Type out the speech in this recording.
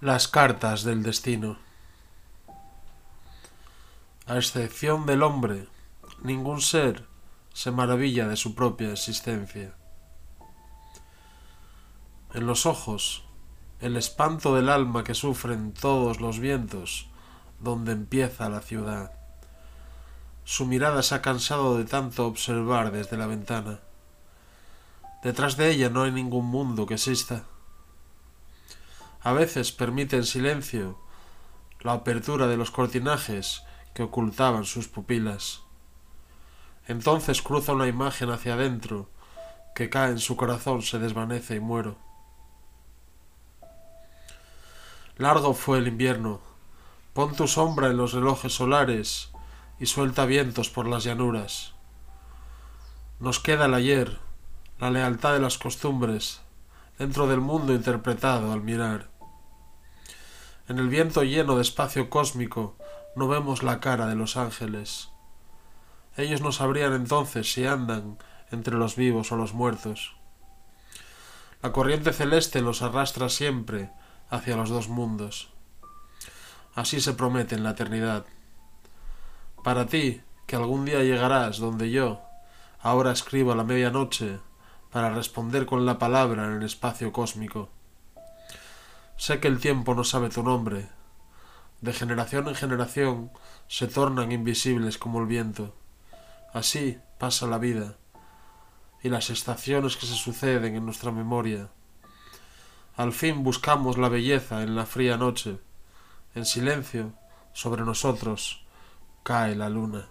Las cartas del destino. A excepción del hombre, ningún ser se maravilla de su propia existencia. En los ojos, el espanto del alma que sufren todos los vientos donde empieza la ciudad. Su mirada se ha cansado de tanto observar desde la ventana. Detrás de ella no hay ningún mundo que exista a veces permite en silencio la apertura de los cortinajes que ocultaban sus pupilas. Entonces cruza una imagen hacia adentro que cae en su corazón, se desvanece y muero. Largo fue el invierno. Pon tu sombra en los relojes solares y suelta vientos por las llanuras. Nos queda el ayer, la lealtad de las costumbres, dentro del mundo interpretado al mirar. En el viento lleno de espacio cósmico no vemos la cara de los ángeles. Ellos no sabrían entonces si andan entre los vivos o los muertos. La corriente celeste los arrastra siempre hacia los dos mundos. Así se promete en la eternidad. Para ti, que algún día llegarás donde yo, ahora escribo a la medianoche, para responder con la palabra en el espacio cósmico. Sé que el tiempo no sabe tu nombre. De generación en generación se tornan invisibles como el viento. Así pasa la vida y las estaciones que se suceden en nuestra memoria. Al fin buscamos la belleza en la fría noche. En silencio, sobre nosotros, cae la luna.